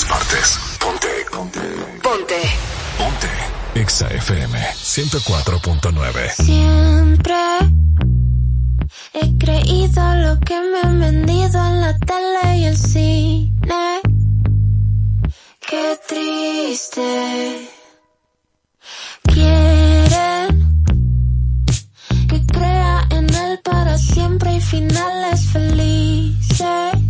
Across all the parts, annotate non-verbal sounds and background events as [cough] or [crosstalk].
todas partes. Ponte. Ponte. Ponte. Ponte. Exa FM 104.9. Siempre he creído lo que me han vendido en la tele y el cine. Qué triste. Quieren que crea en él para siempre y finales felices.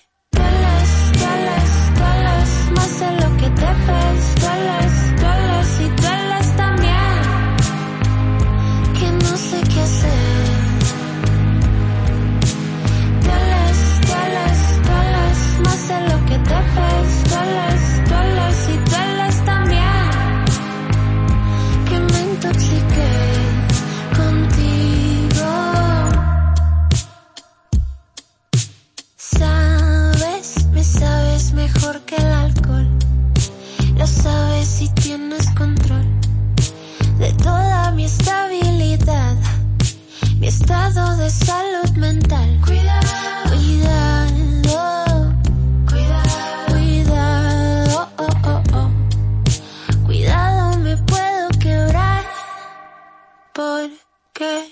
estado de salud mental. Cuidado, cuidado, cuidado, cuidado, oh, oh, oh. Cuidado, me puedo quebrar porque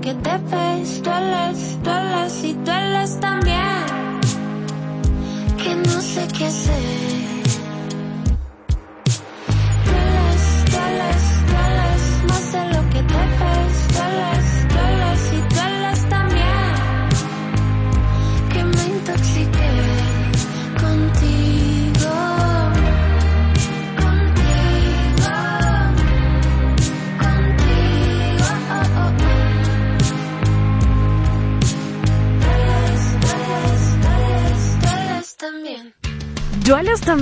que debes, dueles, dueles y dueles también. Que no sé qué hacer.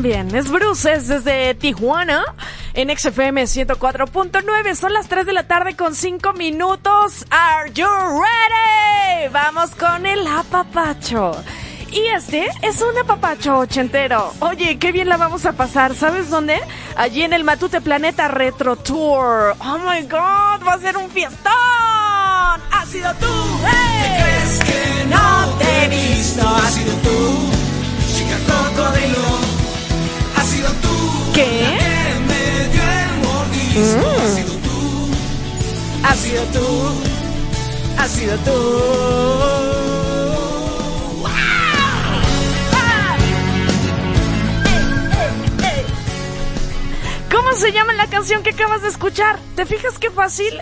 También. Es Bruce, es desde Tijuana. En XFM 104.9 son las 3 de la tarde con 5 minutos. Are you ready? Vamos con el apapacho. Y este es un apapacho ochentero. Oye, qué bien la vamos a pasar. ¿Sabes dónde? Allí en el Matute Planeta Retro Tour. Oh my god, va a ser un fiestón. Ha sido tú. ¡Hey! ¿Crees que no te he visto? Ha sido tú, chica cocodrilo. Ha sido tú. ¿Qué? Que me dio el mordisco. Ha sido tú. Ha sido tú. Ha sido tú. ¿Cómo se llama la canción que acabas de escuchar? ¿Te fijas qué fácil?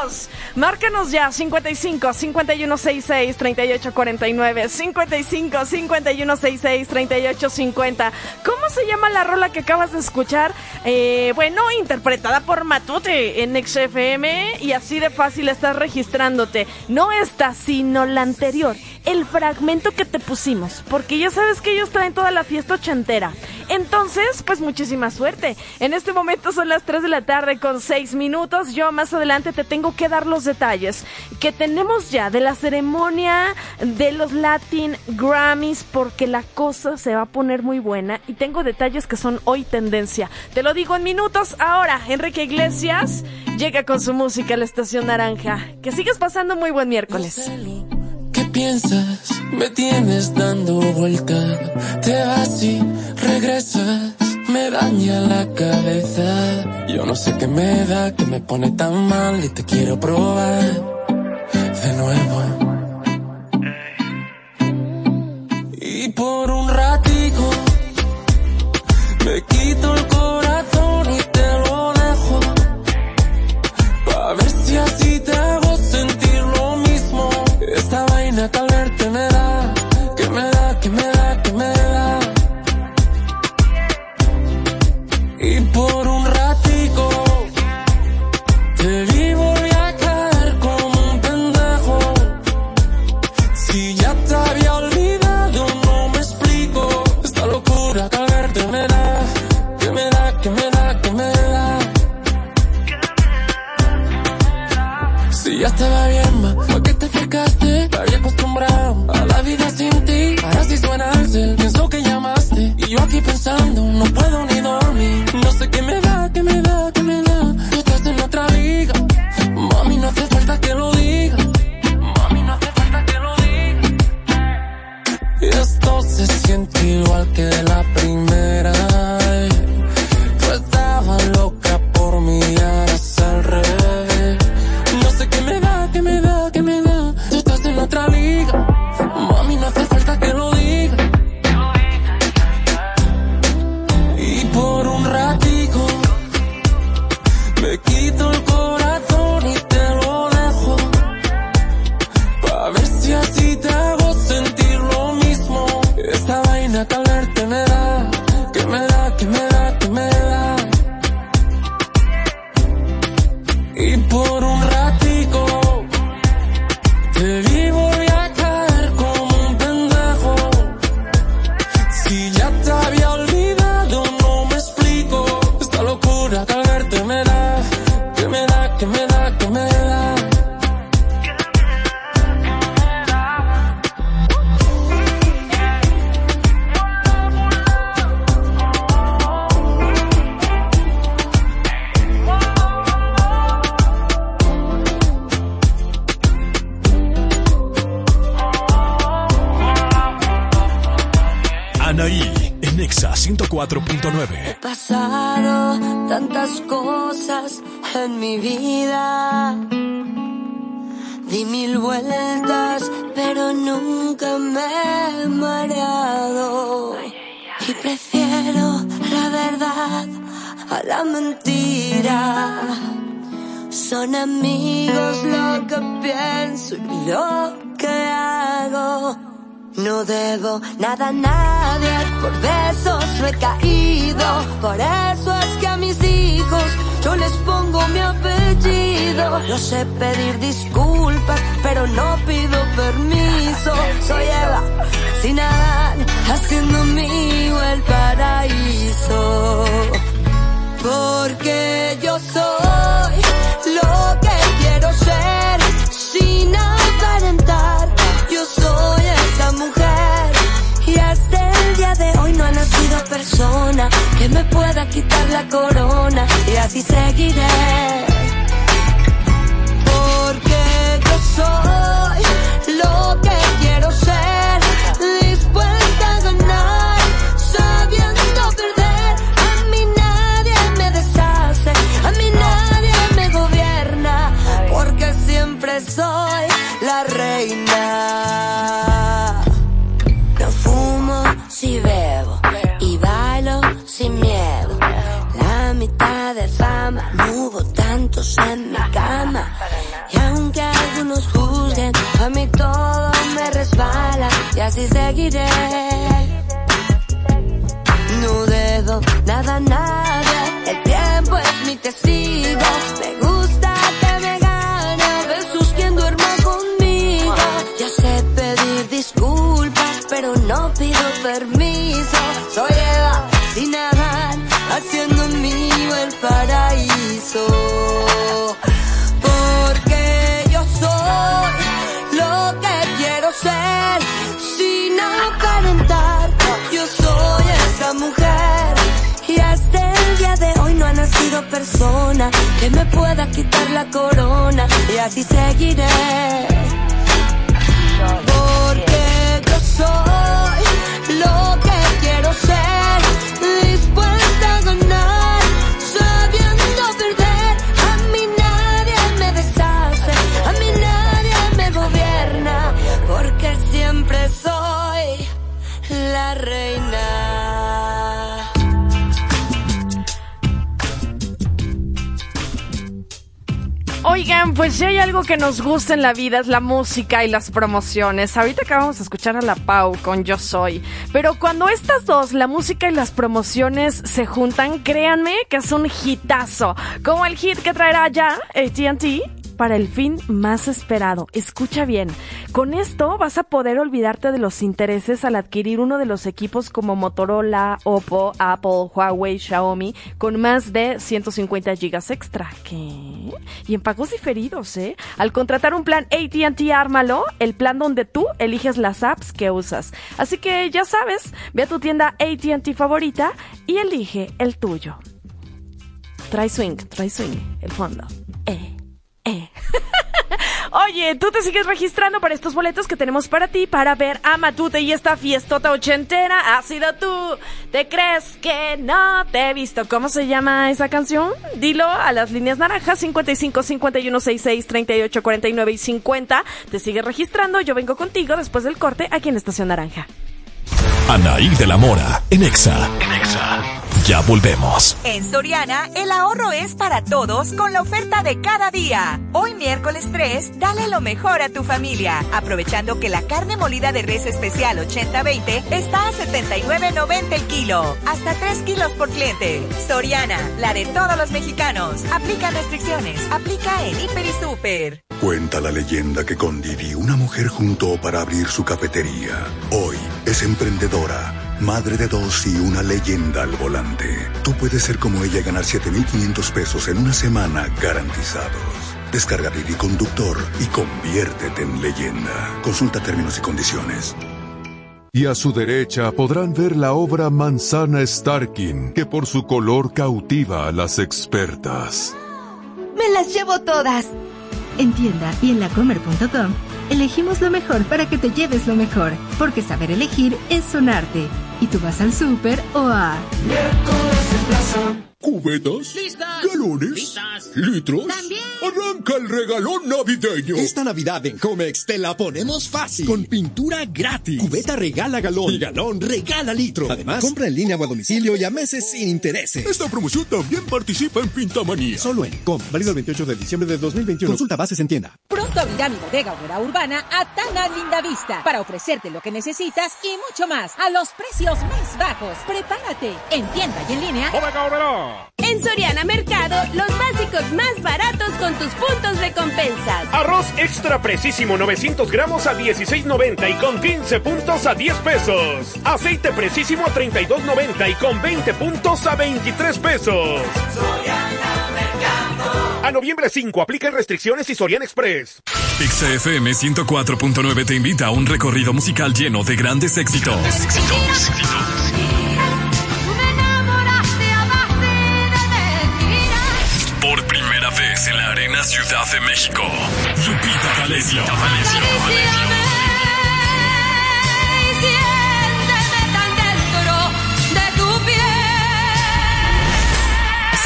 ¡Barquísimos! Márcanos ya 55 5166 3849 55 5166 3850. ¿Cómo se llama la rola que acabas de escuchar? Eh, bueno, interpretada por Matute en XFM y así de fácil estás registrándote. No esta, sino la anterior. El fragmento que te pusimos, porque ya sabes que ellos traen toda la fiesta ochentera. Entonces, pues muchísima suerte. En este momento son las 3 de la tarde con 6 minutos. Yo más adelante te tengo que dar los detalles que tenemos ya de la ceremonia de los Latin Grammys, porque la cosa se va a poner muy buena y tengo detalles que son hoy tendencia. Te lo digo en minutos. Ahora, Enrique Iglesias llega con su música a la Estación Naranja. Que sigues pasando muy buen miércoles. ¿Qué piensas? Me tienes dando vuelta. Te vas y regresas. Me daña la cabeza. Yo no sé qué me da, que me pone tan mal y te quiero probar de nuevo. Y por un ratico me quito el corazón Esta vaina aquí pensando, no puedo ni dormir. No sé qué me da, qué me da, qué me da. Tú estás en otra liga. Mami, no hace falta que lo diga. Mami, no hace falta que lo diga. Esto se siente igual que la primera. Que me pueda quitar la corona y así seguiré. Porque yo soy lo que así seguiré. No debo nada a que me pueda quitar la corona. Y así seguiré. Pues si hay algo que nos gusta en la vida es la música y las promociones. Ahorita acabamos de escuchar a la Pau con Yo Soy. Pero cuando estas dos, la música y las promociones, se juntan, créanme que es un hitazo. Como el hit que traerá ya ATT para el fin más esperado. Escucha bien, con esto vas a poder olvidarte de los intereses al adquirir uno de los equipos como Motorola, Oppo, Apple, Huawei, Xiaomi, con más de 150 gigas extra. ¿Qué? Y en pagos diferidos, ¿eh? Al contratar un plan ATT Ármalo, el plan donde tú eliges las apps que usas. Así que ya sabes, ve a tu tienda ATT favorita y elige el tuyo. Try swing, try swing, el fondo. Eh. Eh. [laughs] Oye, tú te sigues registrando para estos boletos que tenemos para ti para ver a Matute y esta fiestota ochentera. Ha sido tú. ¿Te crees que no te he visto? ¿Cómo se llama esa canción? Dilo a las líneas naranjas 55 51 66 38 49 y 50. Te sigues registrando. Yo vengo contigo después del corte aquí en Estación Naranja. Anaí de la Mora, en Exa. En Exa. Ya volvemos. En Soriana, el ahorro es para todos con la oferta de cada día. Hoy miércoles 3, dale lo mejor a tu familia, aprovechando que la carne molida de res especial 80-20 está a 79.90 el kilo, hasta 3 kilos por cliente. Soriana, la de todos los mexicanos. Aplica restricciones, aplica en Hiper y Super. Cuenta la leyenda que con Didi una mujer juntó para abrir su cafetería. Hoy es madre de dos y una leyenda al volante. Tú puedes ser como ella y ganar 7.500 pesos en una semana garantizados. Descarga Didi Conductor y conviértete en leyenda. Consulta términos y condiciones. Y a su derecha podrán ver la obra Manzana Starkin, que por su color cautiva a las expertas. Me las llevo todas. En tienda y en lacomer.com elegimos lo mejor para que te lleves lo mejor, porque saber elegir es un arte. Y tú vas al súper o a... ¿Cubetas? ¿Galones? ¿Litros? También. Arranca el regalón navideño. Esta Navidad en Comex te la ponemos fácil. Con pintura gratis. Cubeta regala galón. Y galón regala litro. Además, compra en línea o a domicilio y a meses sin intereses. Esta promoción también participa en Pintamanía. Solo en Com. Válido el 28 de diciembre de 2021. Consulta bases en tienda. Pronto abrirá mi bodega obrera urbana a Tanga Linda Vista para ofrecerte lo que necesitas y mucho más a los precios más bajos. Prepárate en tienda y en línea. Bodega Obrera. En Soriana Mercado, los básicos más baratos con tus puntos recompensas. Arroz extra precisísimo 900 gramos a 16.90 y con 15 puntos a 10 pesos. Aceite precisísimo a 32.90 y con 20 puntos a 23 pesos. A noviembre 5 aplican restricciones y Sorian Express. XFM 104.9 te invita a un recorrido musical lleno de grandes éxitos. Por en la Arena Ciudad de México, Lupita D'Alessio.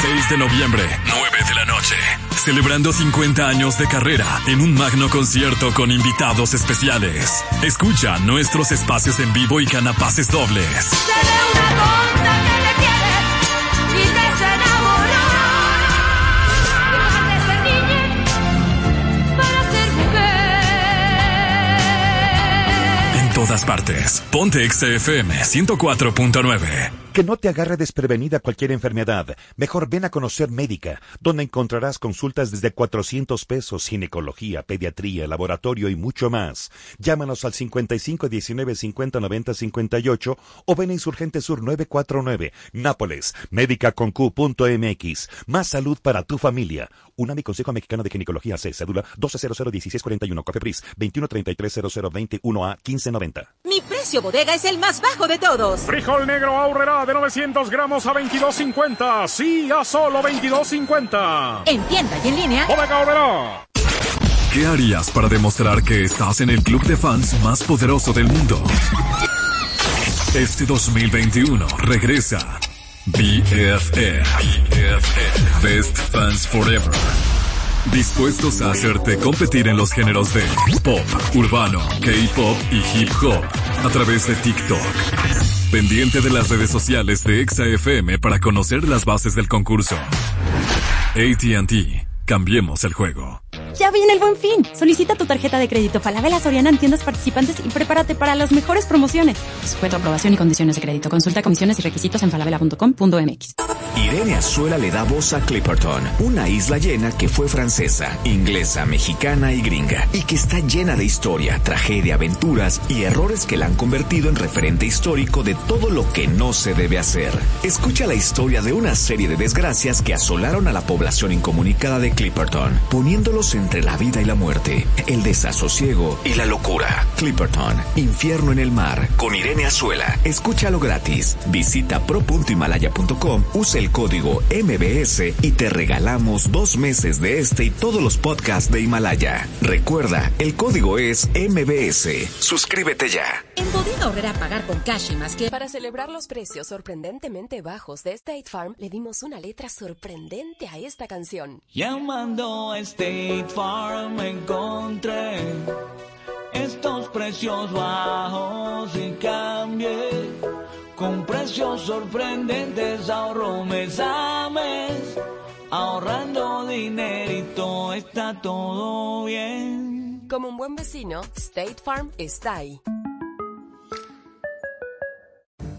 6 de noviembre, 9 de la noche. Celebrando 50 años de carrera en un magno concierto con invitados especiales. Escucha nuestros espacios en vivo y canapaces dobles. En todas partes. Ponte XFM 104.9. Que no te agarre desprevenida cualquier enfermedad. Mejor ven a conocer Médica, donde encontrarás consultas desde 400 pesos, ginecología, pediatría, laboratorio y mucho más. Llámanos al 55 19 50 90 58 o ven a Insurgente Sur 949, Nápoles, médica.com.mx. Más salud para tu familia. UNAMI Consejo Mexicano de Ginecología C, cédula 12001641, Cofepris 21330021A 1590. Mi precio bodega es el más bajo de todos. Frijol negro ahorrará de 900 gramos a 22.50. Sí, a solo 22.50. En tienda y en línea. Bodega ahorrará. ¿Qué harías para demostrar que estás en el club de fans más poderoso del mundo? Este 2021 regresa BFF. BFF. Best Fans Forever. Dispuestos a hacerte competir en los géneros de pop, urbano, K-pop y hip hop a través de TikTok. Pendiente de las redes sociales de ExaFM para conocer las bases del concurso. ATT. Cambiemos el juego. Ya viene el buen fin. Solicita tu tarjeta de crédito Falabella Soriana en tiendas participantes y prepárate para las mejores promociones. Sujeto a aprobación y condiciones de crédito. Consulta comisiones y requisitos en falabella.com.mx. Irene Azuela le da voz a Clipperton, una isla llena que fue francesa, inglesa, mexicana y gringa, y que está llena de historia, tragedia, aventuras y errores que la han convertido en referente histórico de todo lo que no se debe hacer. Escucha la historia de una serie de desgracias que asolaron a la población incomunicada de Clipperton, poniéndolos entre la vida y la muerte, el desasosiego y la locura. Clipperton, Infierno en el Mar, con Irene Azuela. Escúchalo gratis. Visita pro.himalaya.com, usa el código MBS y te regalamos dos meses de este y todos los podcasts de Himalaya. Recuerda, el código es MBS. Suscríbete ya. En Bodega Horrera pagar con cash y más que... Para celebrar los precios sorprendentemente bajos de State Farm, le dimos una letra sorprendente a esta canción. Llamando a State Farm encontré estos precios bajos y cambié. Con precios sorprendentes ahorro mes a mes. Ahorrando dinerito está todo bien. Como un buen vecino, State Farm está ahí.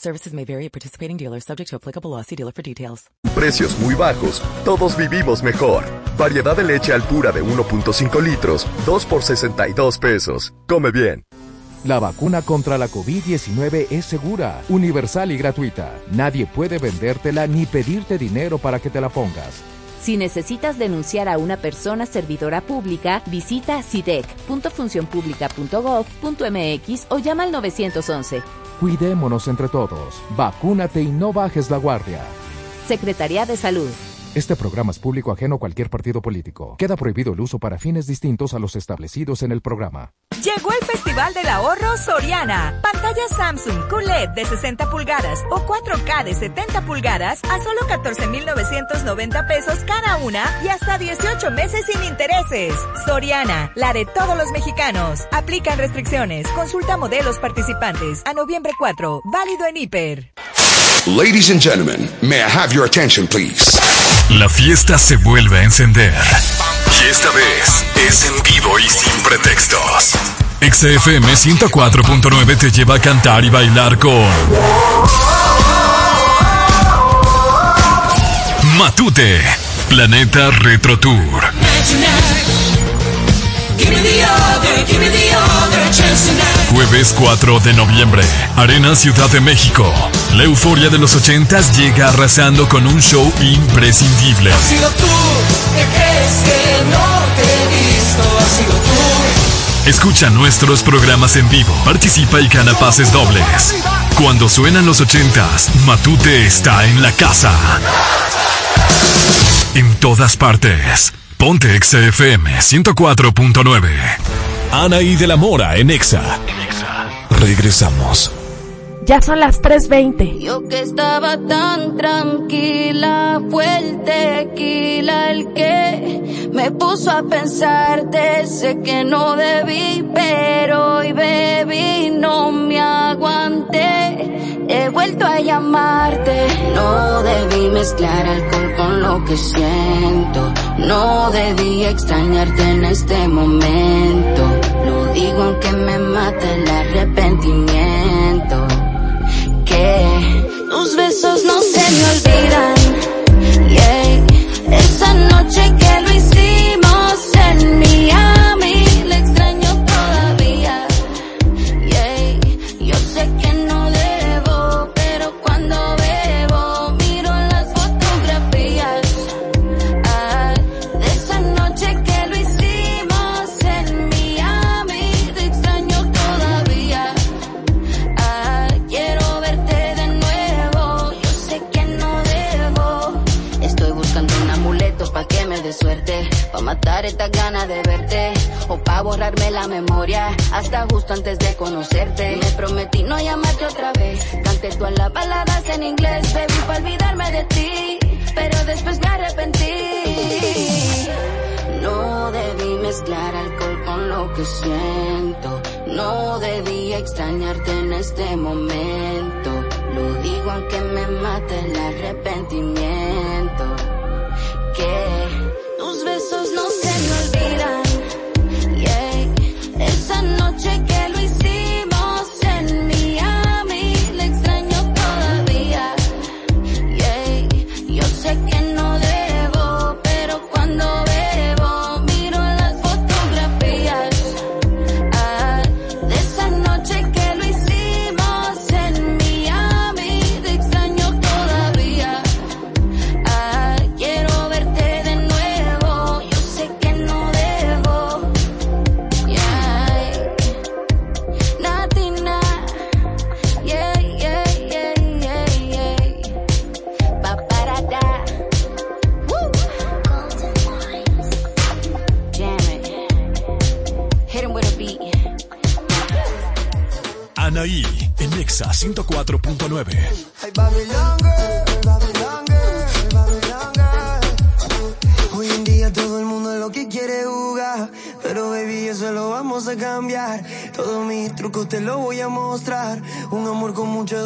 Services may vary at participating dealers subject to applicable law. See dealer for details. Precios muy bajos, todos vivimos mejor. Variedad de leche Alpura de 1.5 litros, 2 por 62 pesos. Come bien. La vacuna contra la COVID-19 es segura, universal y gratuita. Nadie puede vendértela ni pedirte dinero para que te la pongas. Si necesitas denunciar a una persona servidora pública, visita sidec.funcionpublica.gov.mx o llama al 911. Cuidémonos entre todos. Vacúnate y no bajes la guardia. Secretaría de Salud. Este programa es público ajeno a cualquier partido político. Queda prohibido el uso para fines distintos a los establecidos en el programa. Llegó el Festival del Ahorro Soriana. Pantalla Samsung QLED de 60 pulgadas o 4K de 70 pulgadas a solo 14,990 pesos cada una y hasta 18 meses sin intereses. Soriana, la de todos los mexicanos. Aplican restricciones. Consulta modelos participantes a noviembre 4. Válido en hiper. Ladies and gentlemen, may I have your attention, please? La fiesta se vuelve a encender. Y esta vez es en vivo y sin pretextos. XFM 104.9 te lleva a cantar y bailar con Matute, Planeta Retro Tour. Jueves 4 de noviembre, Arena Ciudad de México. La euforia de los ochentas llega arrasando con un show imprescindible. Has sido tú, que crees que no te he visto, has sido tú. Escucha nuestros programas en vivo, participa y gana pases dobles. Cuando suenan los ochentas, Matute está en la casa. En todas partes. Ponte XFM 104.9. Ana y de la Mora en Exa. Regresamos. Ya son las 3.20. Yo que estaba tan tranquila, fue el tequila el que me puso a pensarte. Sé que no debí, pero hoy bebí, no me aguanté. He vuelto a llamarte. No debí mezclar alcohol con lo que siento. No debí extrañarte en este momento. Lo digo aunque me mate el arrepentimiento tus besos no se me olvidan. Yeah. Esa noche que estas ganas de verte, o pa' borrarme la memoria, hasta justo antes de conocerte. Me prometí no llamarte otra vez, canté todas las palabras en inglés, baby, pa' olvidarme de ti, pero después me arrepentí. No debí mezclar alcohol con lo que siento. No debí extrañarte en este momento. Lo digo aunque me mate el arrepentimiento. Que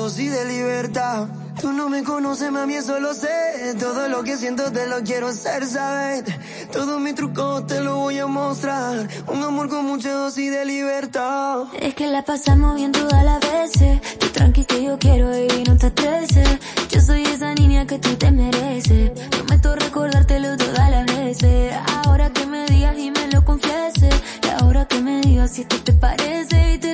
dosis de libertad. Tú no me conoces, mami, eso lo sé. Todo lo que siento te lo quiero hacer saber. Todos mis trucos te los voy a mostrar. Un amor con mucha dosis de libertad. Es que la pasamos bien todas las veces. Tú tranqui que yo quiero y no te estreses. Yo soy esa niña que tú te mereces. Prometo recordártelo todas las veces. Ahora que me digas y me lo confieses. Y ahora que me digas si esto te parece. Y te lo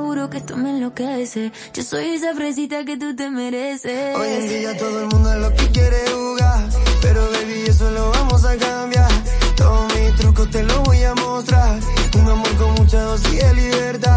juro, que esto me enloquece. Yo soy esa fresita que tú te mereces. Hoy en día todo el mundo es lo que quiere jugar, pero baby eso lo vamos a cambiar. Todos mis trucos te los voy a mostrar, un amor con mucha dosis de libertad.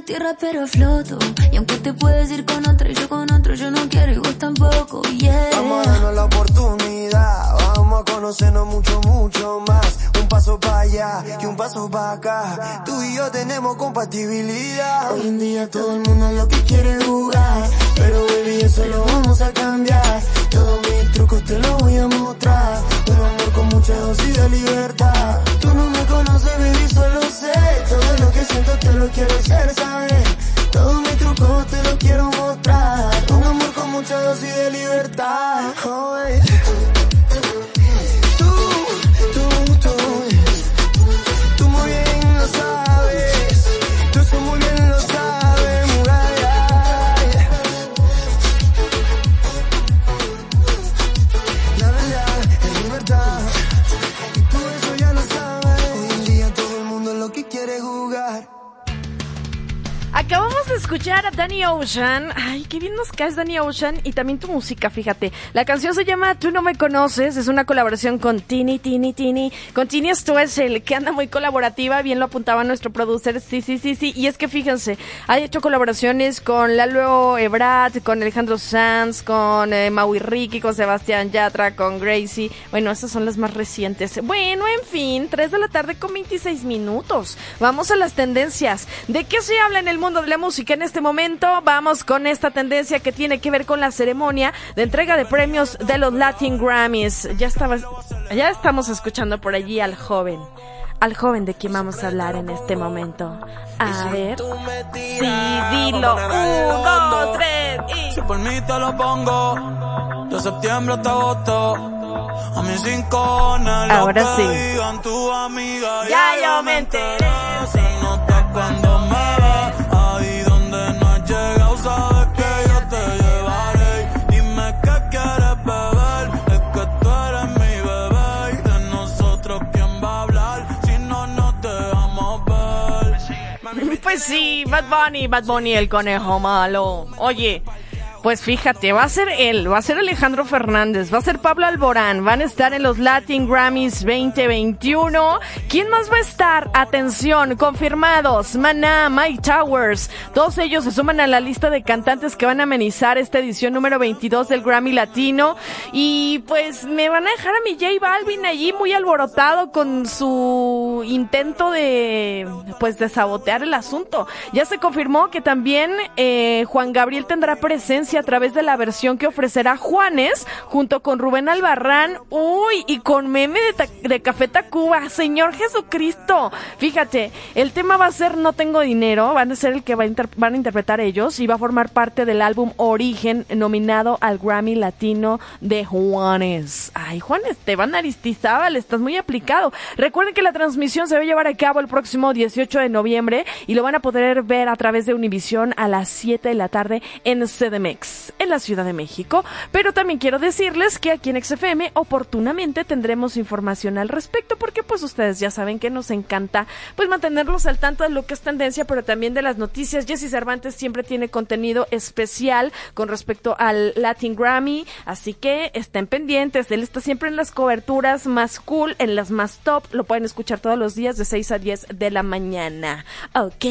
Tierra pero floto. Y aunque te puedes ir con otro y yo con otro, yo no quiero y vos tampoco, yeah. Vamos a darnos la oportunidad, vamos a conocernos mucho, mucho más. Un paso para allá y un paso para acá. Tú y yo tenemos compatibilidad. Hoy en día todo el mundo lo que quiere jugar, pero baby eso lo vamos a cambiar. Todos mis trucos te los voy a mostrar. Un amor con mucha dosis de libertad. Conoces, baby, solo sé. Todo lo que siento te lo quiero hacer saber. Todos mis trucos te los quiero mostrar. Un amor con mucha dosis de libertad. Oh, eh. Acabamos de escuchar a Danny Ocean. Ay, qué bien nos caes, Danny Ocean. Y también tu música, fíjate. La canción se llama Tú no me conoces. Es una colaboración con Tini, Tini, Tini. Con Tini el que anda muy colaborativa. Bien lo apuntaba nuestro producer. Sí, sí, sí, sí. Y es que fíjense, ha hecho colaboraciones con Lalo Ebrard, con Alejandro Sanz, con eh, Maui Ricky, con Sebastián Yatra, con Gracie. Bueno, esas son las más recientes. Bueno, en fin, 3 de la tarde con 26 minutos. Vamos a las tendencias. ¿De qué se habla en el mundo de la música en este momento. Vamos con esta tendencia que tiene que ver con la ceremonia de entrega de premios de los Latin Grammys. Ya estaba, ya estamos escuchando por allí al joven. Al joven de quien vamos a hablar en este momento. A ver. Sí, dilo. Un, dos, tres y. Si por mí te lo pongo. De septiembre hasta agosto. A mis cinco Ahora sí. Ya yo me enteré. Se nota cuando Pues sí, Bad Bunny, Bad Bunny, el conejo malo. Oye, pues fíjate, va a ser él, va a ser Alejandro Fernández, va a ser Pablo Alborán, van a estar en los Latin Grammys 2021. ¿Quién más va a estar? Atención, confirmados, Maná, Mike Towers, todos ellos se suman a la lista de cantantes que van a amenizar esta edición número 22 del Grammy Latino. Y pues me van a dejar a mi J Balvin allí muy alborotado con su intento de, pues de sabotear el asunto. Ya se confirmó que también eh, Juan Gabriel tendrá presencia a través de la versión que ofrecerá Juanes junto con Rubén Albarrán, uy, y con meme de, de Café Tacuba, Señor Jesucristo. Fíjate, el tema va a ser No tengo dinero, van a ser el que van a interpretar ellos y va a formar parte del álbum Origen nominado al Grammy Latino de Juanes. Ay, Juanes, te van Aristizábal, estás muy aplicado. Recuerden que la transmisión se va a llevar a cabo el próximo 18 de noviembre y lo van a poder ver a través de Univisión a las 7 de la tarde en CDMX en la Ciudad de México, pero también quiero decirles que aquí en XFM oportunamente tendremos información al respecto porque pues ustedes ya saben que nos encanta pues mantenerlos al tanto de lo que es tendencia, pero también de las noticias. Jesse Cervantes siempre tiene contenido especial con respecto al Latin Grammy, así que estén pendientes, él está siempre en las coberturas más cool, en las más top, lo pueden escuchar todos los días de 6 a 10 de la mañana. Ok,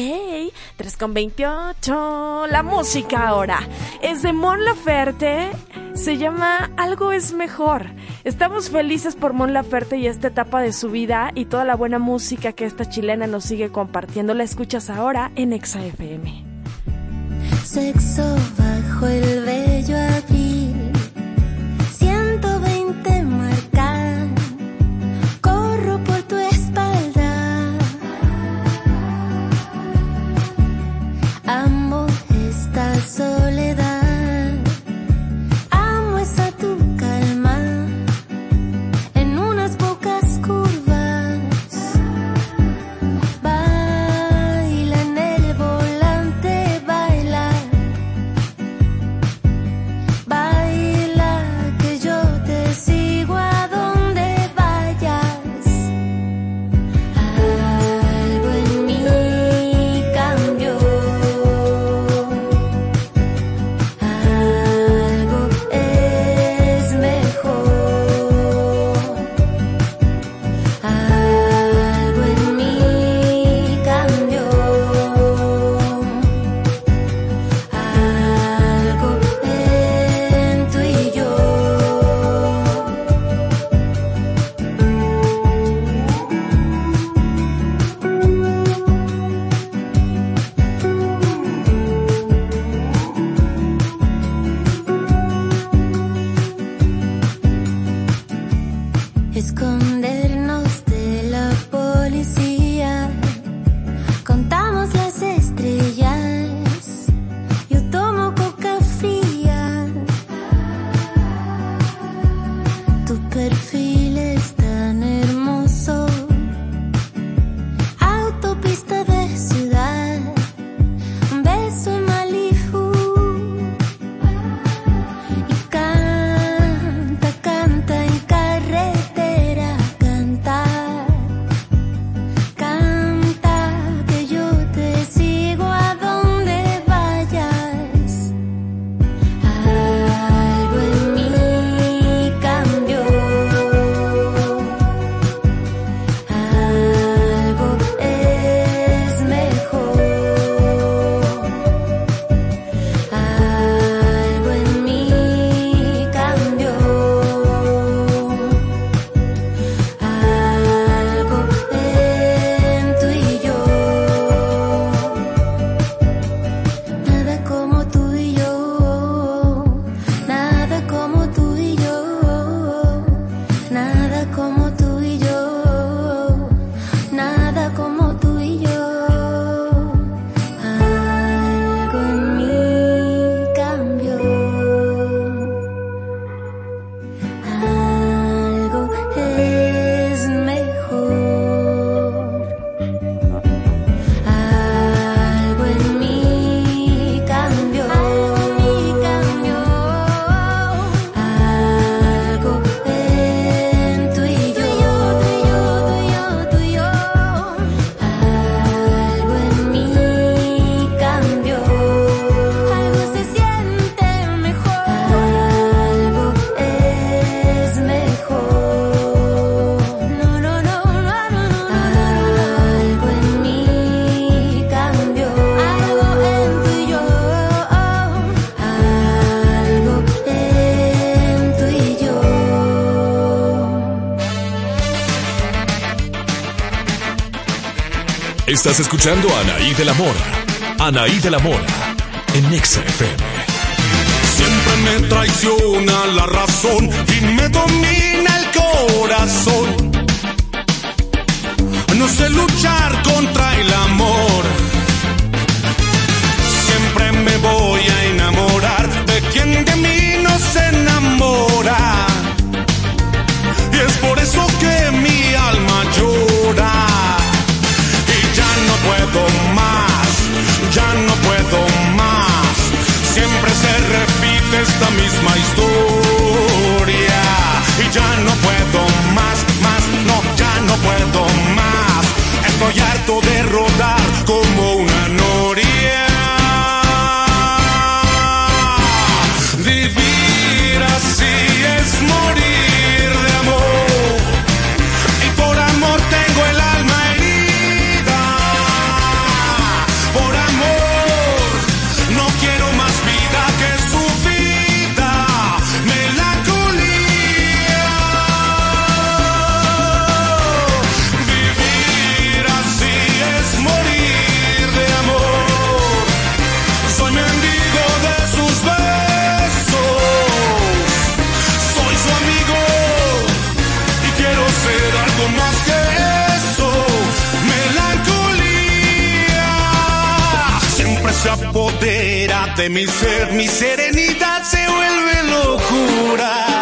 3 con 28, la música ahora es de Mon Laferte se llama Algo es mejor. Estamos felices por Mon Laferte y esta etapa de su vida y toda la buena música que esta chilena nos sigue compartiendo. La escuchas ahora en Exa FM. Sexo bajo el bello Estás escuchando a Anaí de la Mora. Anaí de la Mora. En Nexa FM. Siempre me traiciona la razón y me domina el corazón. No sé luchar contra el amor. Siempre me voy a enamorar de quien de mí no se enamora. Y es por eso que puedo más, ya no puedo más. Siempre se repite esta misma historia. De mi ser. Mi serenidad se vuelve locura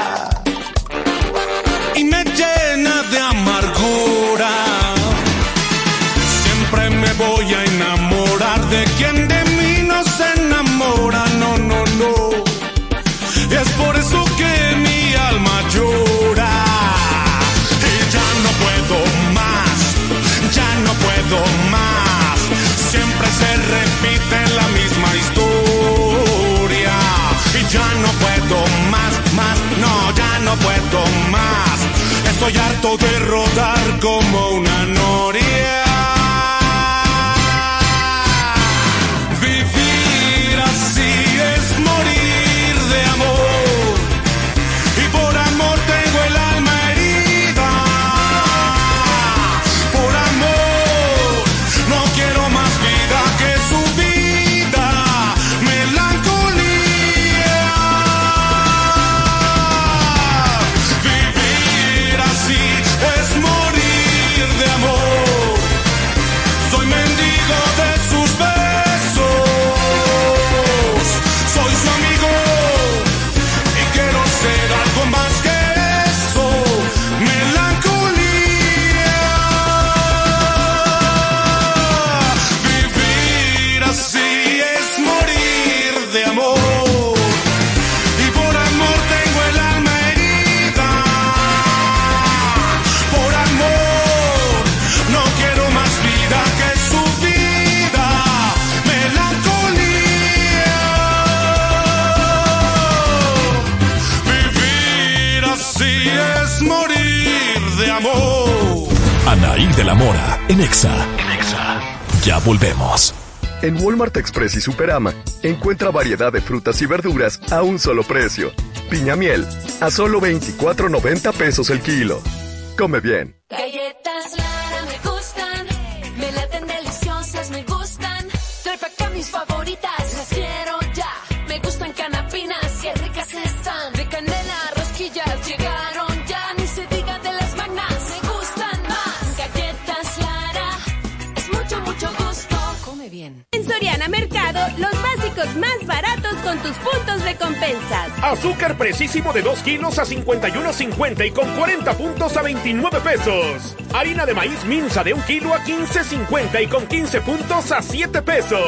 Rodar como una noria. Mora. En Exa. Ya volvemos. En Walmart Express y Superama, encuentra variedad de frutas y verduras a un solo precio. Piña miel, a solo 24.90 pesos el kilo. Come bien. Más baratos con tus puntos recompensas. Azúcar precisísimo de 2 kilos a 51.50 y con 40 puntos a 29 pesos. Harina de maíz minza de 1 kilo a 15.50 y con 15 puntos a 7 pesos.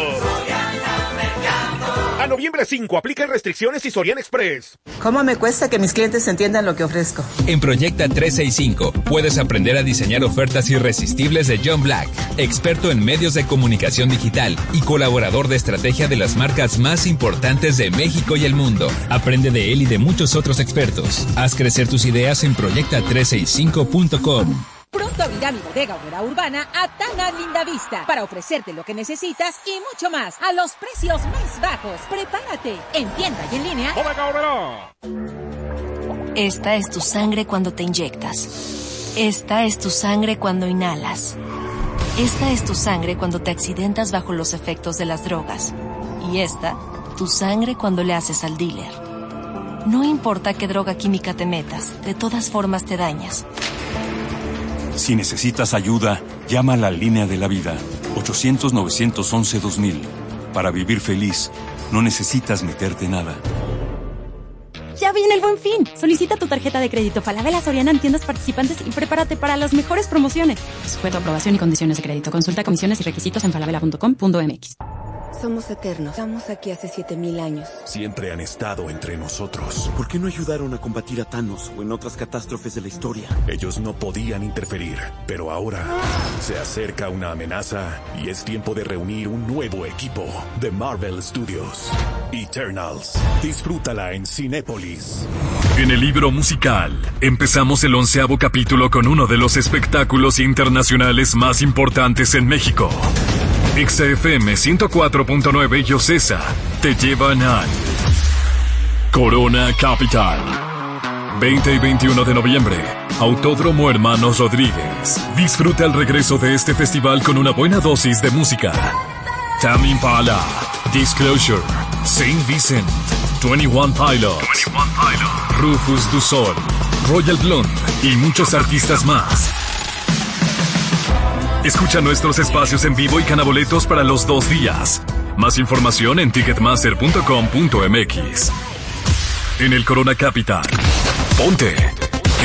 A noviembre 5 aplican restricciones y Sorian Express. ¿Cómo me cuesta que mis clientes entiendan lo que ofrezco? En Proyecta 365 puedes aprender a diseñar ofertas irresistibles de John Black, experto en medios de comunicación digital y colaborador de estrategia de las marcas más importantes de México y el mundo. Aprende de él y de muchos otros expertos. Haz crecer tus ideas en proyecta365.com. Pronto abrirá mi bodega obrera urbana a Tana Linda Vista para ofrecerte lo que necesitas y mucho más a los precios más bajos. Prepárate en tienda y en línea. Esta es tu sangre cuando te inyectas. Esta es tu sangre cuando inhalas. Esta es tu sangre cuando te accidentas bajo los efectos de las drogas. Y esta, tu sangre cuando le haces al dealer. No importa qué droga química te metas, de todas formas te dañas. Si necesitas ayuda, llama a la línea de la vida 800-911-2000. Para vivir feliz, no necesitas meterte nada. Ya viene el buen fin. Solicita tu tarjeta de crédito Falabella Soriana en tiendas participantes y prepárate para las mejores promociones. Sujeto a aprobación y condiciones de crédito. Consulta comisiones y requisitos en falabella.com.mx. Somos eternos. Estamos aquí hace 7000 años. Siempre han estado entre nosotros. ¿Por qué no ayudaron a combatir a Thanos o en otras catástrofes de la historia? Ellos no podían interferir, pero ahora se acerca una amenaza y es tiempo de reunir un nuevo equipo de Marvel Studios. Eternals. Disfrútala en Cinépolis. En el libro musical, empezamos el onceavo capítulo con uno de los espectáculos internacionales más importantes en México. XFM 104.9 y te llevan al Corona Capital. 20 y 21 de noviembre, Autódromo Hermanos Rodríguez. Disfruta el regreso de este festival con una buena dosis de música. Tammy Impala, Disclosure, Saint Vincent, 21 Pilots, Rufus Du Sol, Royal Blonde y muchos artistas más. Escucha nuestros espacios en vivo y canaboletos para los dos días. Más información en ticketmaster.com.mx. En el Corona Capital. Ponte.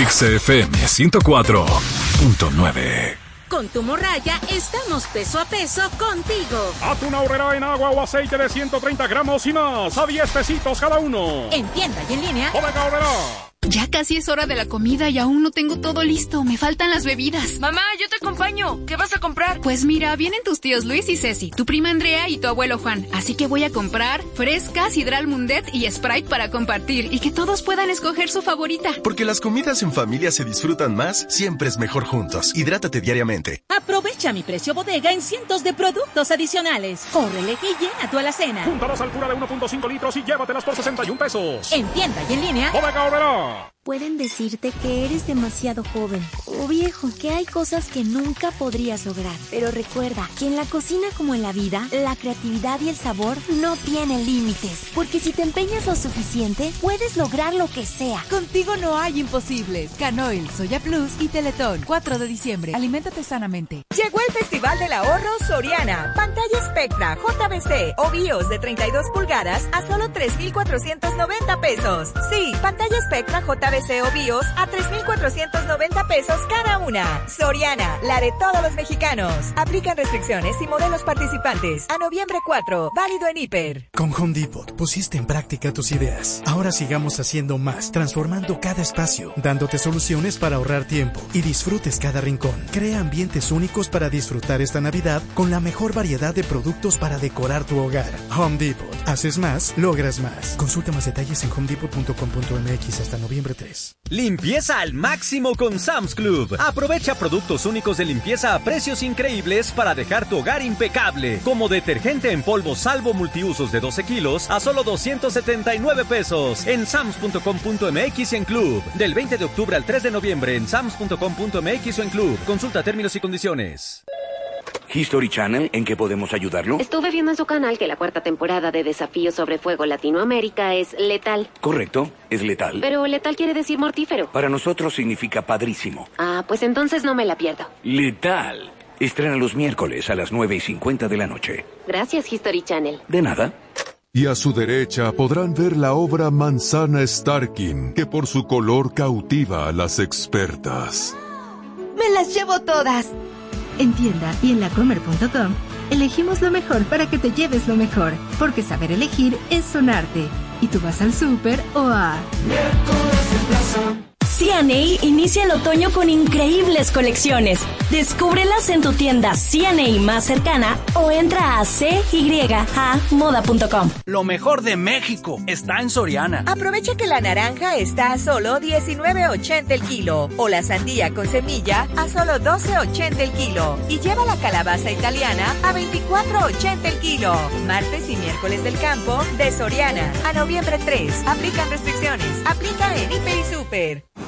XFM 104.9. Con tu morraya estamos peso a peso contigo. Atún ahorrará en agua o aceite de 130 gramos y más a 10 pesitos cada uno. En tienda y en línea. Bodega Aurrerá. Ya casi es hora de la comida y aún no tengo todo listo. Me faltan las bebidas. Mamá, yo te acompaño. ¿Qué vas a comprar? Pues mira, vienen tus tíos Luis y Ceci, tu prima Andrea y tu abuelo Juan. Así que voy a comprar frescas, Hidral Mundet y Sprite para compartir y que todos puedan escoger su favorita. Porque las comidas en familia se disfrutan más, siempre es mejor juntos. Hidrátate diariamente. Aprovecha mi precio bodega en cientos de productos adicionales. Córrele y llena tu alacena. Júntalas al cura de 1.5 litros y llévatelas por 61 pesos. En tienda y en línea. Bodega Law. Pueden decirte que eres demasiado joven o viejo, que hay cosas que nunca podrías lograr. Pero recuerda que en la cocina como en la vida, la creatividad y el sabor no tienen límites. Porque si te empeñas lo suficiente, puedes lograr lo que sea. Contigo no hay imposibles. Canoil, Soya Plus y Teletón. 4 de diciembre. Aliméntate sanamente. Llegó el Festival del Ahorro Soriana. Pantalla Spectra, JBC o BIOS de 32 pulgadas a solo 3,490 pesos. Sí, pantalla Spectra JBC o BIOS a 3,490 pesos cada una. Soriana, la de todos los mexicanos. Aplican restricciones y modelos participantes. A noviembre 4, válido en Hiper. Con Home Depot pusiste en práctica tus ideas. Ahora sigamos haciendo más, transformando cada espacio, dándote soluciones para ahorrar tiempo y disfrutes cada rincón. Crea ambientes únicos para disfrutar esta Navidad con la mejor variedad de productos para decorar tu hogar. Home Depot. Haces más, logras más. Consulta más detalles en homedepot.com.mx hasta noviembre 3. Limpieza al máximo con Sam's Club. Aprovecha productos únicos de limpieza a precios increíbles para dejar tu hogar impecable. Como detergente en polvo salvo multiusos de 12 kilos a solo 279 pesos. En sams.com.mx y en Club. Del 20 de octubre al 3 de noviembre en sams.com.mx o en Club. Consulta términos y condiciones. History Channel, ¿en qué podemos ayudarlo? Estuve viendo en su canal que la cuarta temporada de Desafío sobre Fuego Latinoamérica es letal. Correcto, es letal. Pero letal quiere decir mortífero. Para nosotros significa padrísimo. Ah, pues entonces no me la pierdo. Letal. Estrena los miércoles a las 9 y 50 de la noche. Gracias, History Channel. De nada. Y a su derecha podrán ver la obra Manzana Starkin, que por su color cautiva a las expertas. ¡Me las llevo todas! En tienda y en lacomer.com elegimos lo mejor para que te lleves lo mejor, porque saber elegir es un arte. Y tú vas al súper o a... CNA inicia el otoño con increíbles colecciones. Descúbrelas en tu tienda CNA más cercana o entra a cyamoda.com. Lo mejor de México está en Soriana. Aprovecha que la naranja está a solo 19.80 el kilo o la sandía con semilla a solo 12.80 el kilo y lleva la calabaza italiana a 24.80 el kilo. Martes y miércoles del campo de Soriana a noviembre 3. Aplican restricciones. Aplica en Hiper y Super.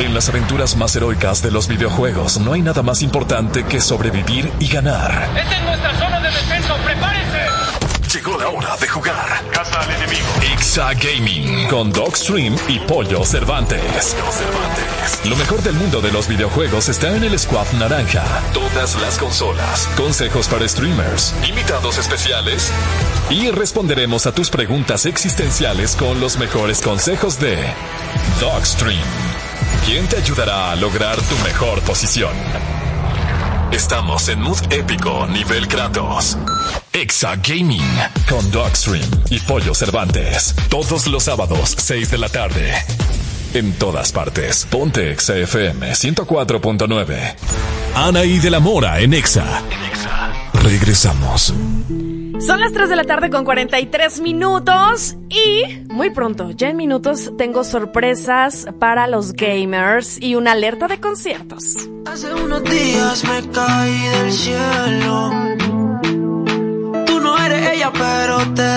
En las aventuras más heroicas de los videojuegos no hay nada más importante que sobrevivir y ganar. ¡Esta es nuestra zona de defensa! ¡Prepárense! Llegó la hora de jugar. Casa al enemigo. Ixa Gaming con Dogstream y Pollo Cervantes. Lo mejor del mundo de los videojuegos está en el Squad Naranja. Todas las consolas, consejos para streamers, invitados especiales y responderemos a tus preguntas existenciales con los mejores consejos de Dogstream. ¿Quién te ayudará a lograr tu mejor posición? Estamos en Mood Épico Nivel Kratos. Exa Gaming con Dogstream y Pollo Cervantes. Todos los sábados, 6 de la tarde. En todas partes. Ponte Exa FM 104.9. Anaí de la Mora en Exa. Regresamos. Son las 3 de la tarde con 43 minutos y muy pronto, ya en minutos, tengo sorpresas para los gamers y una alerta de conciertos. Hace unos días me caí del cielo. Tú no eres ella, pero te.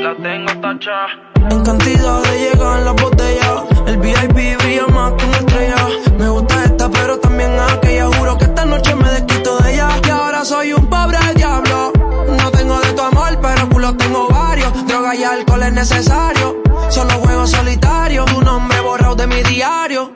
La tengo tacha. En cantidad de llegar en la botella. El VIP brilla más que una estrella. Me gusta esta, pero también aquella. Juro que esta noche me desquito de ella. Y ahora soy un pobre diablo. No tengo de tu amor, pero culo tengo varios. Droga y alcohol es necesario. Solo juego solitario. Tu nombre borrado de mi diario.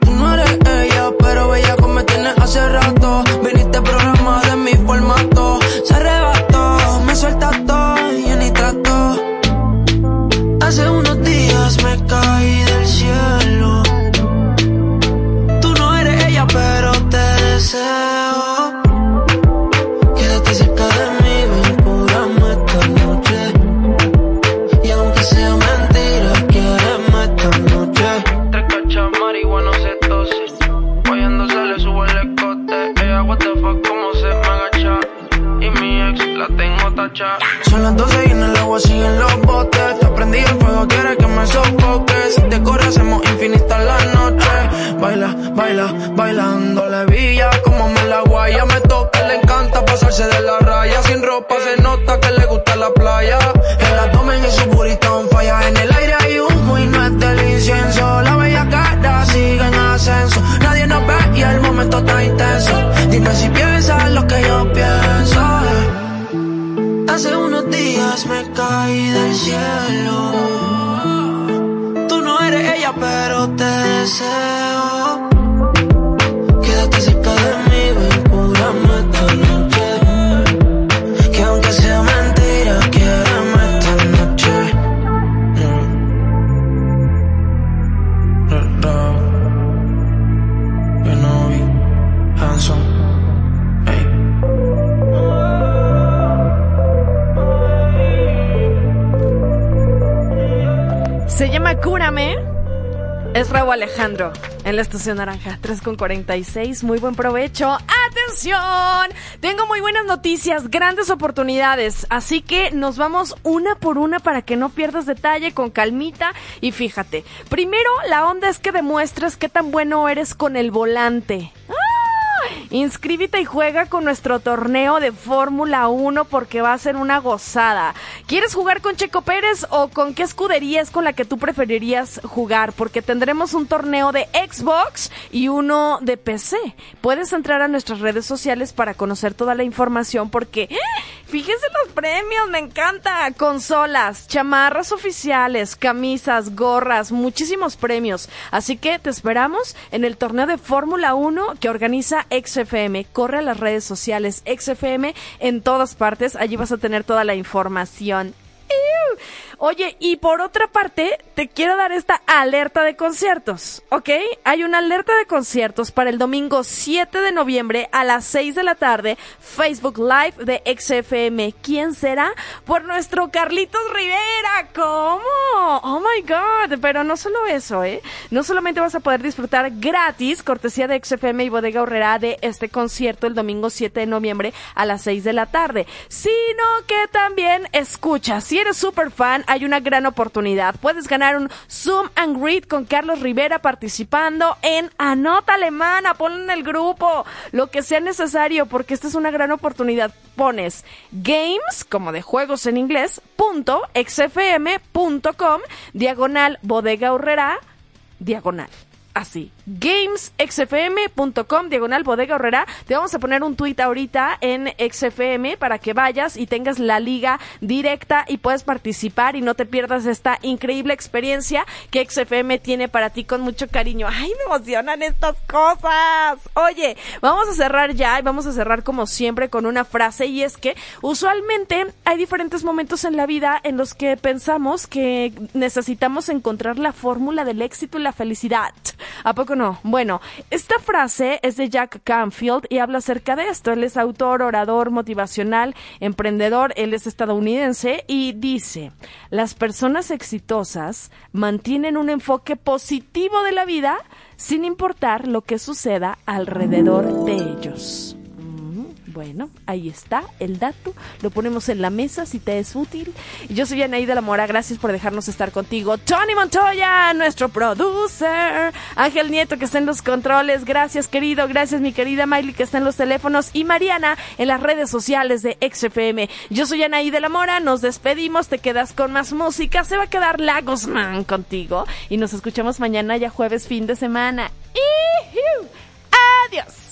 En la estación naranja 3 con 46. Muy buen provecho. ¡Atención! Tengo muy buenas noticias, grandes oportunidades. Así que nos vamos una por una para que no pierdas detalle con calmita. Y fíjate, primero la onda es que demuestres qué tan bueno eres con el volante. Inscríbete y juega con nuestro torneo de Fórmula 1 porque va a ser una gozada. ¿Quieres jugar con Checo Pérez o con qué escudería es con la que tú preferirías jugar? Porque tendremos un torneo de Xbox y uno de PC. Puedes entrar a nuestras redes sociales para conocer toda la información porque ¡eh! fíjese los premios, me encanta. Consolas, chamarras oficiales, camisas, gorras, muchísimos premios. Así que te esperamos en el torneo de Fórmula 1 que organiza XFM. Corre a las redes sociales XFM en todas partes. Allí vas a tener toda la información. Oye, y por otra parte, te quiero dar esta alerta de conciertos, ¿ok? Hay una alerta de conciertos para el domingo 7 de noviembre a las 6 de la tarde, Facebook Live de XFM. ¿Quién será? Por nuestro Carlitos Rivera. ¿Cómo? Oh my God. Pero no solo eso, ¿eh? No solamente vas a poder disfrutar gratis, cortesía de XFM y Bodega Horrera, de este concierto el domingo 7 de noviembre a las 6 de la tarde, sino que también escucha, si eres súper fan, hay una gran oportunidad. Puedes ganar un Zoom and Greet con Carlos Rivera participando en Anota Alemana. Ponlo en el grupo, lo que sea necesario, porque esta es una gran oportunidad. Pones games, como de juegos en inglés, punto xfm.com, diagonal bodega horrera, diagonal así. gamesxfm.com diagonal bodega horrera. Te vamos a poner un tweet ahorita en XFM para que vayas y tengas la liga directa y puedes participar y no te pierdas esta increíble experiencia que XFM tiene para ti con mucho cariño. Ay, me emocionan estas cosas. Oye, vamos a cerrar ya y vamos a cerrar como siempre con una frase y es que usualmente hay diferentes momentos en la vida en los que pensamos que necesitamos encontrar la fórmula del éxito y la felicidad. ¿A poco no? Bueno, esta frase es de Jack Canfield y habla acerca de esto. Él es autor, orador, motivacional, emprendedor, él es estadounidense y dice, las personas exitosas mantienen un enfoque positivo de la vida sin importar lo que suceda alrededor de ellos. Bueno, ahí está el dato. Lo ponemos en la mesa si te es útil. Yo soy Anaí de la Mora. Gracias por dejarnos estar contigo. Tony Montoya, nuestro producer. Ángel Nieto, que está en los controles. Gracias, querido. Gracias, mi querida Miley, que está en los teléfonos. Y Mariana, en las redes sociales de XFM. Yo soy Anaí de la Mora. Nos despedimos. Te quedas con más música. Se va a quedar Lagosman contigo. Y nos escuchamos mañana, ya jueves, fin de semana. Adiós.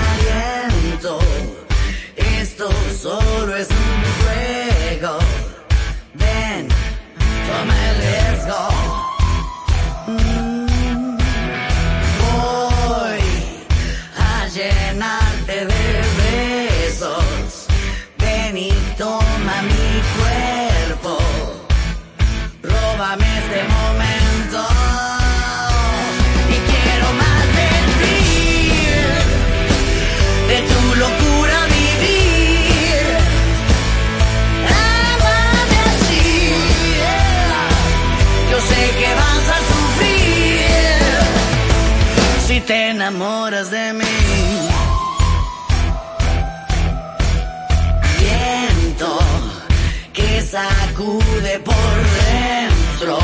enamoras de mí. Viento que sacude por dentro,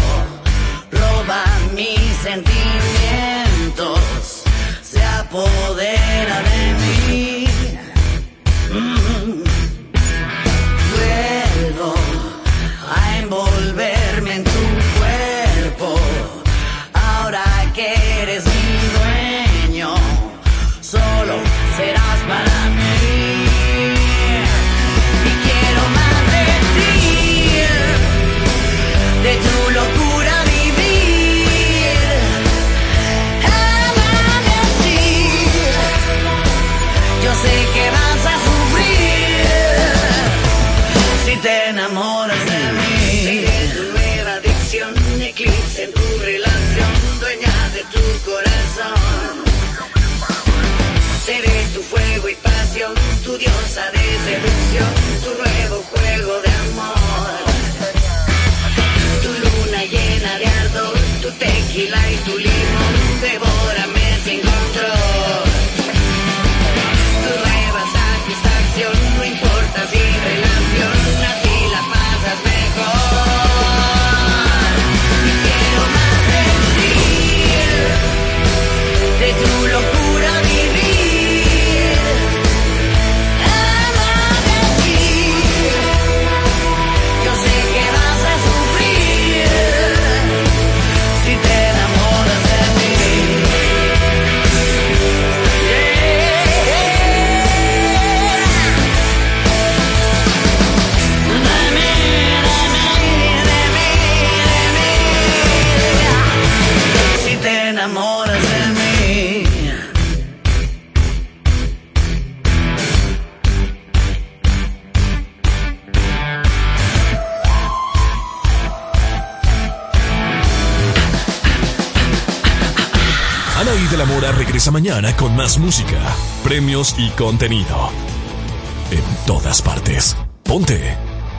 roba mis sentimientos, se apodera mañana con más música, premios y contenido. En todas partes. Ponte.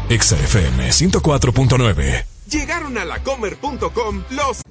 XFM 104.9. Llegaron a lacomer.com los...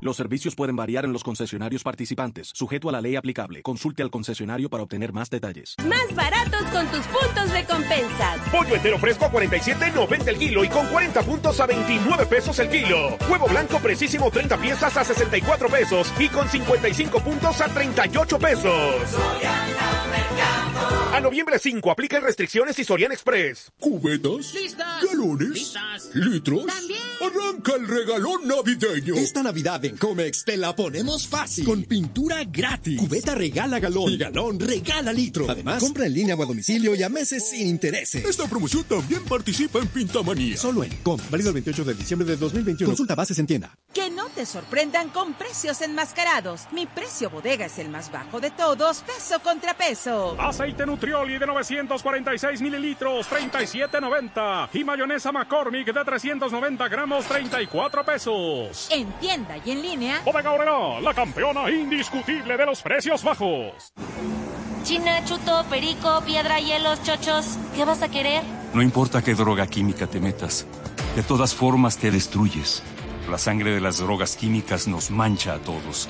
Los servicios pueden variar en los concesionarios participantes, sujeto a la ley aplicable. Consulte al concesionario para obtener más detalles. Más baratos con tus puntos de compensas. Pollo entero fresco a 47.90 el kilo y con 40 puntos a 29 pesos el kilo. Huevo blanco precisísimo 30 piezas a 64 pesos y con 55 puntos a 38 pesos. A noviembre 5 aplican restricciones y Sorian Express. ¿Cubetas? ¿Listas? ¿Galones? ¿Listas? ¿Litros? También. Arranca el regalón navideño. Esta Navidad en Comex te la ponemos fácil. Con pintura gratis. Cubeta regala galón. Y galón regala litro. Además, compra en línea o a domicilio y a meses sin intereses. Esta promoción también participa en Pintamanía. Solo en Com. Válido el 28 de diciembre de 2021. Consulta bases en tienda. Que no te sorprendan con precios enmascarados. Mi precio bodega es el más bajo de todos, peso contra peso. Aceite Nutrioli de 946 mililitros, 37.90. Y mayonesa McCormick de 390 gramos, 34 pesos. En tienda y en línea. Bodega Aurrera, la campeona indiscutible de los precios bajos. China, chuto, perico, piedra, hielos, chochos. ¿Qué vas a querer? No importa qué droga química te metas, de todas formas te destruyes. La sangre de las drogas químicas nos mancha a todos.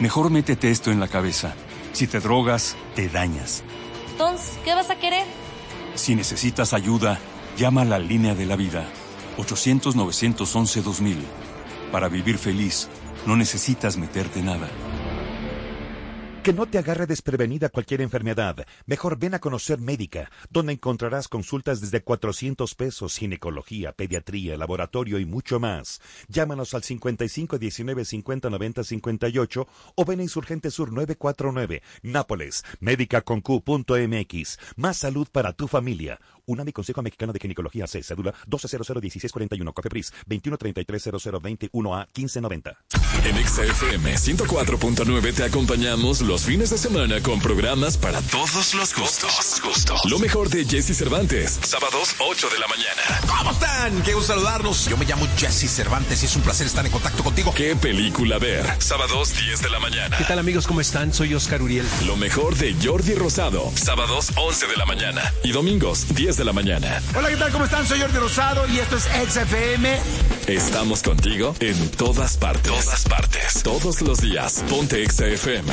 Mejor métete esto en la cabeza. Si te drogas, te dañas. ¿Qué vas a querer? Si necesitas ayuda, llama a la línea de la vida. 800-911-2000. Para vivir feliz, no necesitas meterte nada. Que no te agarre desprevenida cualquier enfermedad. Mejor ven a conocer Médica, donde encontrarás consultas desde 400 pesos, ginecología, pediatría, laboratorio y mucho más. Llámanos al 55 19 50 90 58 o ven a Insurgente Sur 949, Nápoles, médica.com.mx. Más salud para tu familia. UNAMI Consejo Mexicano de Ginecología C, cédula 12001641, Cofepris 21330021A 1590. En XFM 104.9 te acompañamos los fines de semana con programas para todos los gustos. gustos. Lo mejor de Jesse Cervantes, sábados 8 de la mañana. ¿Cómo están? Qué gusto saludarlos. Yo me llamo Jesse Cervantes y es un placer estar en contacto contigo. ¿Qué película ver? Sábados 10 de la mañana. ¿Qué tal amigos? ¿Cómo están? Soy Oscar Uriel. Lo mejor de Jordi Rosado, sábados 11 de la mañana y domingos 10 de la mañana. Hola, ¿qué tal? ¿Cómo están? Soy Jordi Rosado y esto es XFM. Estamos contigo en todas partes. Todas partes. Todos los días. Ponte XFM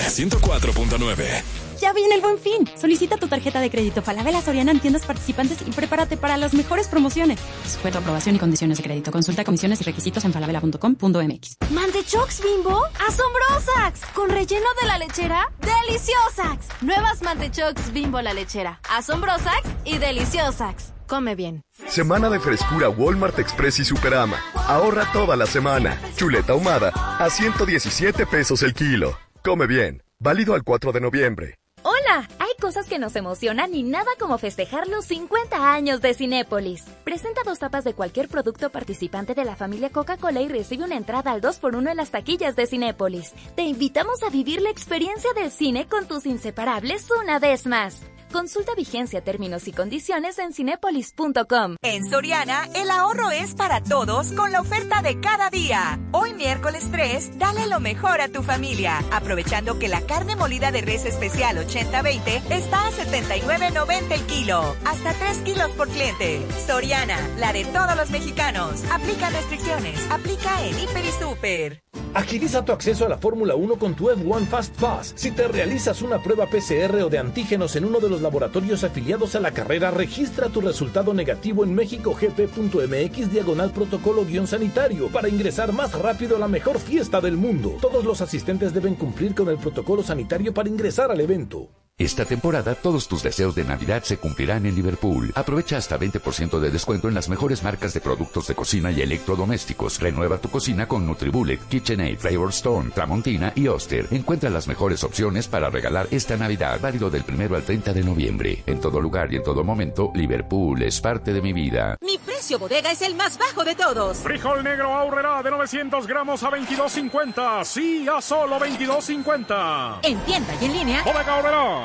104.9. Ya viene el buen fin. Solicita tu tarjeta de crédito Falabella Soriana en tiendas participantes y prepárate para las mejores promociones. Sujeto a aprobación y condiciones de crédito. Consulta comisiones y requisitos en falabella.com.mx. ¿Mantechox Bimbo? ¡Asombrosax! ¿Con relleno de la lechera? ¡Deliciosax! Nuevas Mantechox Bimbo la lechera. Asombrosax y Deliciosax. Come bien. Semana de frescura Walmart Express y Superama. Ahorra toda la semana. Chuleta ahumada a 117 pesos el kilo. Come bien. Válido al 4 de noviembre. Hola, hay cosas que nos emocionan y nada como festejar los 50 años de Cinépolis. Presenta dos tapas de cualquier producto participante de la familia Coca-Cola y recibe una entrada al 2x1 en las taquillas de Cinépolis. Te invitamos a vivir la experiencia del cine con tus inseparables una vez más. Consulta vigencia, términos y condiciones en cinepolis.com. En Soriana, el ahorro es para todos con la oferta de cada día. Hoy miércoles 3, dale lo mejor a tu familia, aprovechando que la carne molida de res especial 80-20 está a 79.90 el kilo, hasta 3 kilos por cliente. Soriana, la de todos los mexicanos. Aplica restricciones, aplica en Hiper y Super. Agiliza tu acceso a la Fórmula 1 con tu F1 Fast Pass. Si te realizas una prueba PCR o de antígenos en uno de los laboratorios afiliados a la carrera, registra tu resultado negativo en mexicogp.mx diagonal protocolo-sanitario para ingresar más rápido a la mejor fiesta del mundo. Todos los asistentes deben cumplir con el protocolo sanitario para ingresar al evento. Esta temporada todos tus deseos de Navidad se cumplirán en Liverpool. Aprovecha hasta 20% de descuento en las mejores marcas de productos de cocina y electrodomésticos. Renueva tu cocina con NutriBullet, KitchenAid, Flavor Stone, Tramontina y Oster. Encuentra las mejores opciones para regalar esta Navidad, válido del primero al 30 de noviembre. En todo lugar y en todo momento, Liverpool es parte de mi vida. Mi precio bodega es el más bajo de todos. Frijol negro ahorrará de 900 gramos a 22.50. Sí, a solo 22.50. En tienda y en línea. Bodega ahorrará.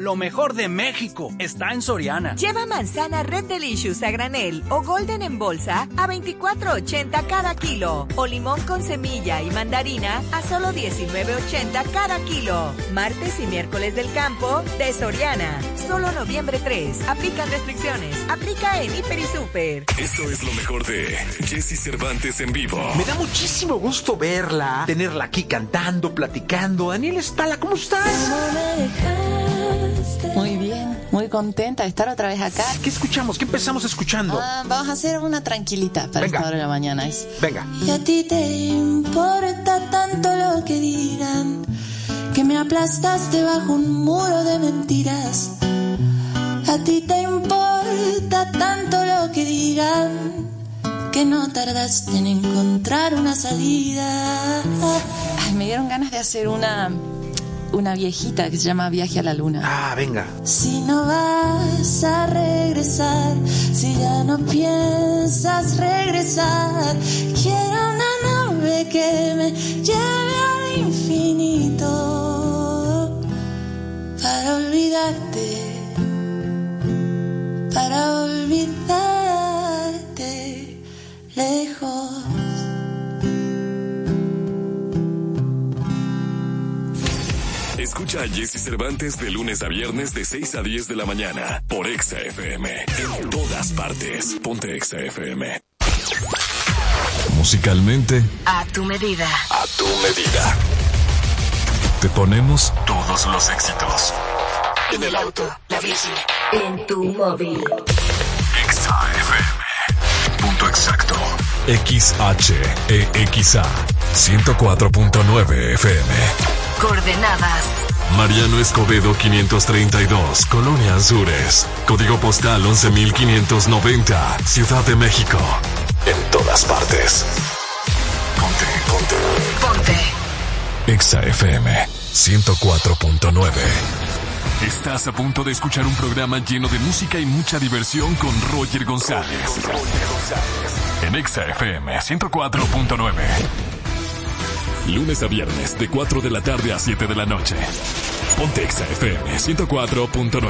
Lo mejor de México está en Soriana. Lleva manzana Red Delicious a granel o Golden en bolsa a 24.80 cada kilo. O limón con semilla y mandarina a solo 19.80 cada kilo. Martes y miércoles del campo de Soriana. Solo noviembre 3. Aplican restricciones. Aplica en Hiper y Super. Esto es lo mejor de Jesse Cervantes en vivo. Me da muchísimo gusto verla, tenerla aquí cantando, platicando. Daniel Espala, ¿cómo estás? Contenta de estar otra vez acá. ¿Qué escuchamos? ¿Qué empezamos escuchando? Ah, vamos a hacer una tranquilita para Venga. esta hora de la mañana. Es... Venga. Y a ti te importa tanto lo que digan que me aplastaste bajo un muro de mentiras. A ti te importa tanto lo que digan que no tardaste en encontrar una salida. Ay, me dieron ganas de hacer una, una viejita que se llama Viaje a la Luna. Ah, venga. Si no vas a regresar, si ya no piensas regresar, quiero una nave que me lleve al infinito para olvidarte, para olvidarte lejos. Escucha a Jesse Cervantes de lunes a viernes de 6 a 10 de la mañana por Exa FM. En todas partes. Ponte Exa FM. Musicalmente, A tu medida. a tu medida. Te ponemos todos los éxitos. En el auto. La bici. En tu móvil. Exa FM. Punto exacto. XHEXA. 104.9 FM. Coordenadas. Mariano Escobedo 532, Colonia Azures. Código postal 11590, Ciudad de México. En todas partes. Ponte, ponte. Ponte. Exa FM 104.9. Estás a punto de escuchar un programa lleno de música y mucha diversión con Roger González. En Exa FM 104.9. Lunes a viernes de 4 de la tarde a 7 de la noche. Ponte Exa FM 104.9.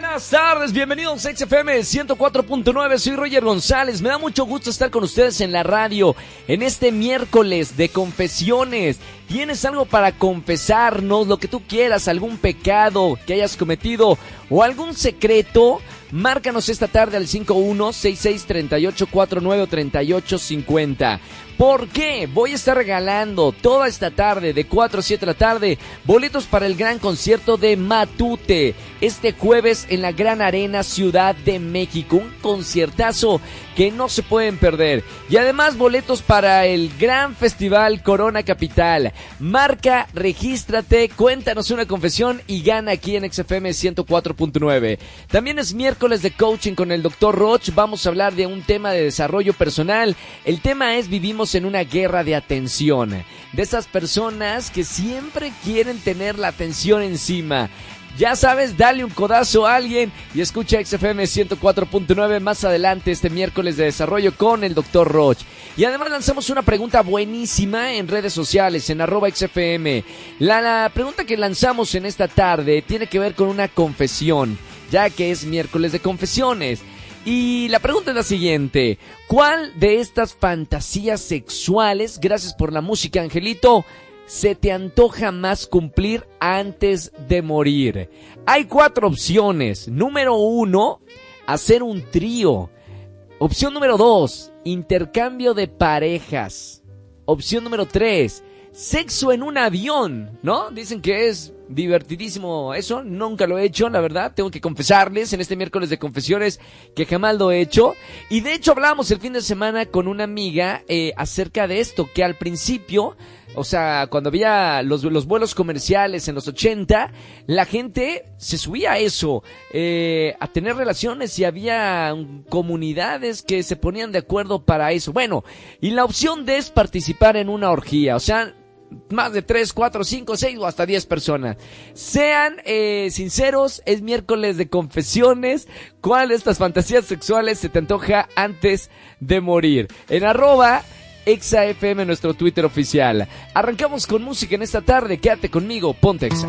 Buenas tardes, bienvenidos a XFM 104.9, soy Roger González, me da mucho gusto estar con ustedes en la radio en este miércoles de confesiones. ¿Tienes algo para confesarnos, lo que tú quieras, algún pecado que hayas cometido o algún secreto? Márcanos esta tarde al 516638493850. ¿Por qué? Voy a estar regalando toda esta tarde, de 4 a 7 de la tarde, boletos para el gran concierto de Matute. Este jueves en la Gran Arena Ciudad de México. Un conciertazo que no se pueden perder. Y además boletos para el gran festival Corona Capital. Marca, regístrate, cuéntanos una confesión y gana aquí en XFM 104.9. También es miércoles de coaching con el Dr. Roch. Vamos a hablar de un tema de desarrollo personal. El tema es vivimos en una guerra de atención. De esas personas que siempre quieren tener la atención encima. Ya sabes, dale un codazo a alguien y escucha XFM 104.9 más adelante este miércoles de desarrollo con el Dr. Roch. Y además lanzamos una pregunta buenísima en redes sociales, en arroba XFM. La, la pregunta que lanzamos en esta tarde tiene que ver con una confesión, ya que es miércoles de confesiones. Y la pregunta es la siguiente, ¿cuál de estas fantasías sexuales, gracias por la música Angelito, se te antoja más cumplir antes de morir? Hay cuatro opciones. Número uno, hacer un trío. Opción número dos, intercambio de parejas. Opción número tres, sexo en un avión, ¿no? Dicen que es divertidísimo eso, nunca lo he hecho, la verdad, tengo que confesarles en este miércoles de confesiones que jamás lo he hecho. Y de hecho hablamos el fin de semana con una amiga eh, acerca de esto, que al principio o sea, cuando había los, los vuelos comerciales en los 80, la gente se subía a eso, eh, a tener relaciones y había comunidades que se ponían de acuerdo para eso. Bueno, y la opción de es participar en una orgía, o sea, más de 3, 4, 5, 6 o hasta 10 personas. Sean eh, sinceros, es miércoles de confesiones. ¿Cuál de estas fantasías sexuales se te antoja antes de morir? En arroba ExaFM, nuestro Twitter oficial. Arrancamos con música en esta tarde. Quédate conmigo, ponte Exa.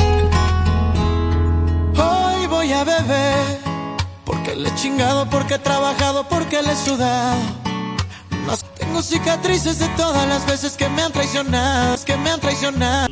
bebé. Porque le he chingado, porque he trabajado, porque le he sudado. Tengo cicatrices de todas las veces que me han traicionado, que me han traicionado.